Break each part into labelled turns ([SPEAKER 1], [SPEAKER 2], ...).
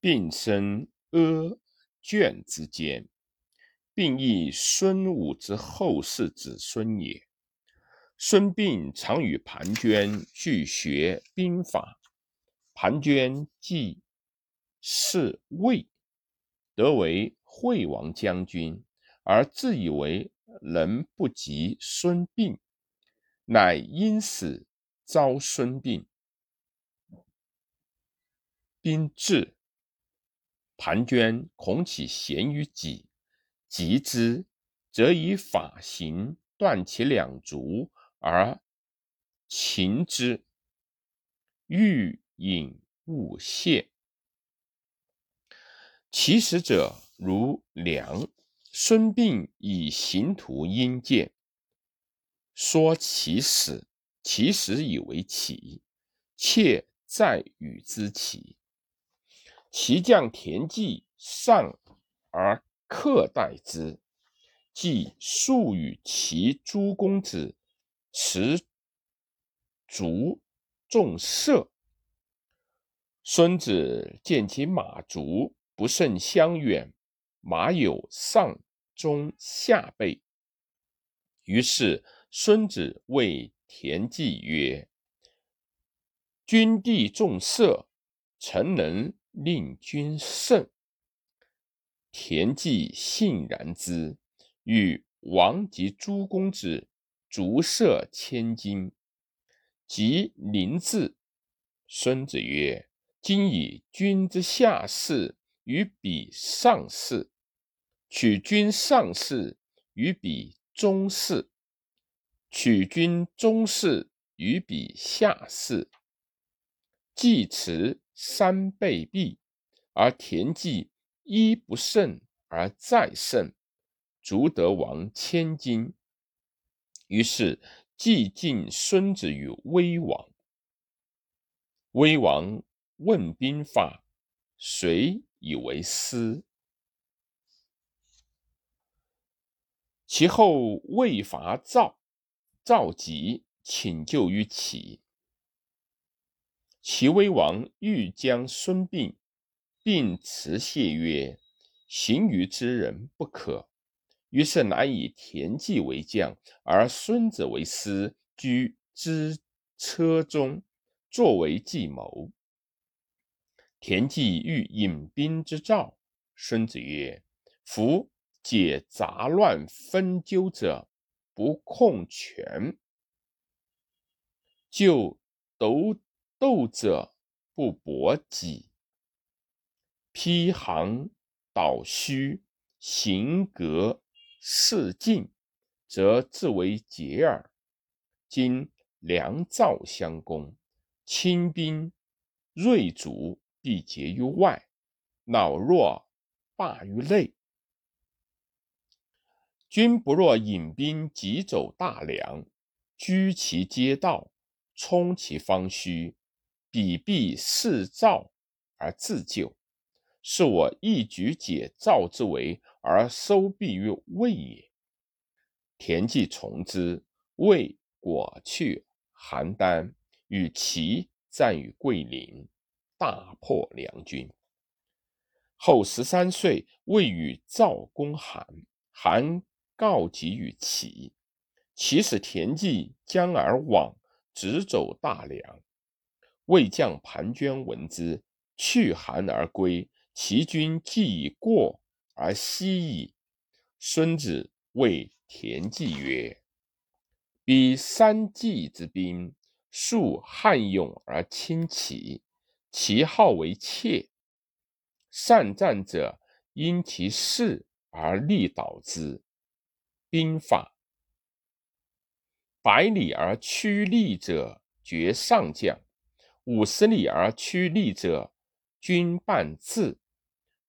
[SPEAKER 1] 并生阿卷之间，并亦孙武之后世子孙也。孙膑常与庞涓俱学兵法，庞涓既是魏，得为惠王将军，而自以为能不及孙膑，乃因此招孙膑。兵至。盘涓恐其贤于己，及之，则以法刑断其两足而擒之。欲饮勿泄。其死者如梁。孙膑以刑徒阴见，说其死，其实以为奇，妾在与之奇。其将田忌上而克待之，即数与其诸公子持足重射。孙子见其马足不甚相远，马有上中下背，于是孙子谓田忌曰：“君弟重射，臣能。”令君胜，田忌信然之，与王及诸公子逐射千金。及临至，孙子曰：“今以君之下士与彼上士，取君上士与彼中士，取君中士与彼下士。”既辞。三倍弊，而田忌一不胜而再胜，足得王千金。于是既进孙子于威王。威王问兵法，谁以为师。其后魏伐赵，赵急，请救于齐。齐威王欲将孙膑，并辞谢曰：“行于之人不可。”于是乃以田忌为将，而孙子为师，居之车中，作为计谋。田忌欲引兵之赵，孙子曰：“夫解杂乱纷纠者，不控权；就斗。”斗者不搏己，披行导虚，行格事进，则自为捷耳。今梁赵相攻，轻兵锐卒必结于外，老弱罢于内。君不若引兵急走大梁，居其街道，冲其方虚。彼必视赵而自救，是我一举解赵之围而收弊于魏也。田忌从之，魏果去邯郸，与齐战于桂林，大破梁军。后十三岁，魏与赵攻韩，韩告急于齐，齐使田忌将而往，直走大梁。魏将庞涓闻之，去韩而归。其军既已过而西矣。孙子谓田忌曰：“彼三季之兵，数悍勇而轻骑，其号为怯。善战者因其势而力导之。兵法：百里而趋利者，绝上将。”五十里而趋利者，军半至。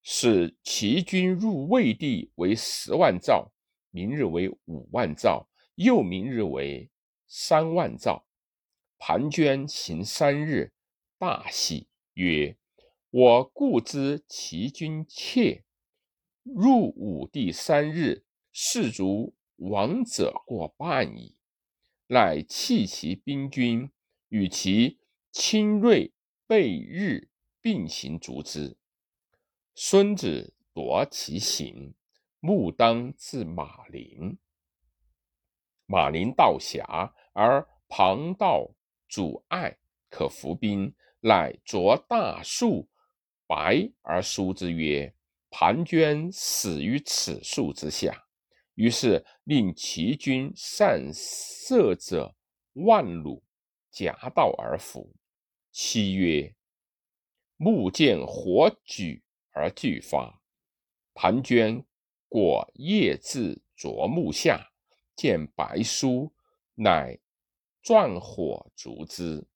[SPEAKER 1] 使齐军入魏地为十万兆，明日为五万兆，又明日为三万兆。庞涓行三日，大喜，曰：“我故知齐军怯，入武地三日，士卒亡者过半矣。乃弃其兵军，与其。亲锐背日并行逐之，孙子夺其行，木当自马陵。马陵道狭，而旁道阻碍，可伏兵，乃着大树，白而书之曰：“庞涓死于此树之下。”于是令齐军善射者万弩夹道而伏。七曰：“木见火举而俱发。”盘涓果夜至啄木下，见白书，乃转火烛之，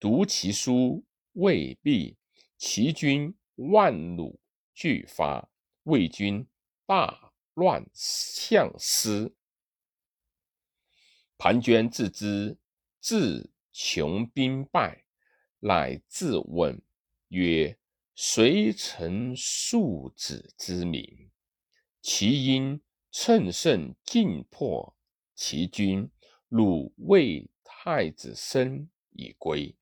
[SPEAKER 1] 读其书未毕，齐军万弩俱发，魏军大。乱相思，庞涓自知自穷兵败，乃自问曰：“谁曾庶子之名？”其因乘胜进破齐军，鲁魏太子申以归。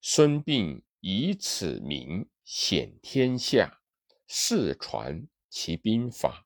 [SPEAKER 1] 孙膑以此名显天下，世传其兵法。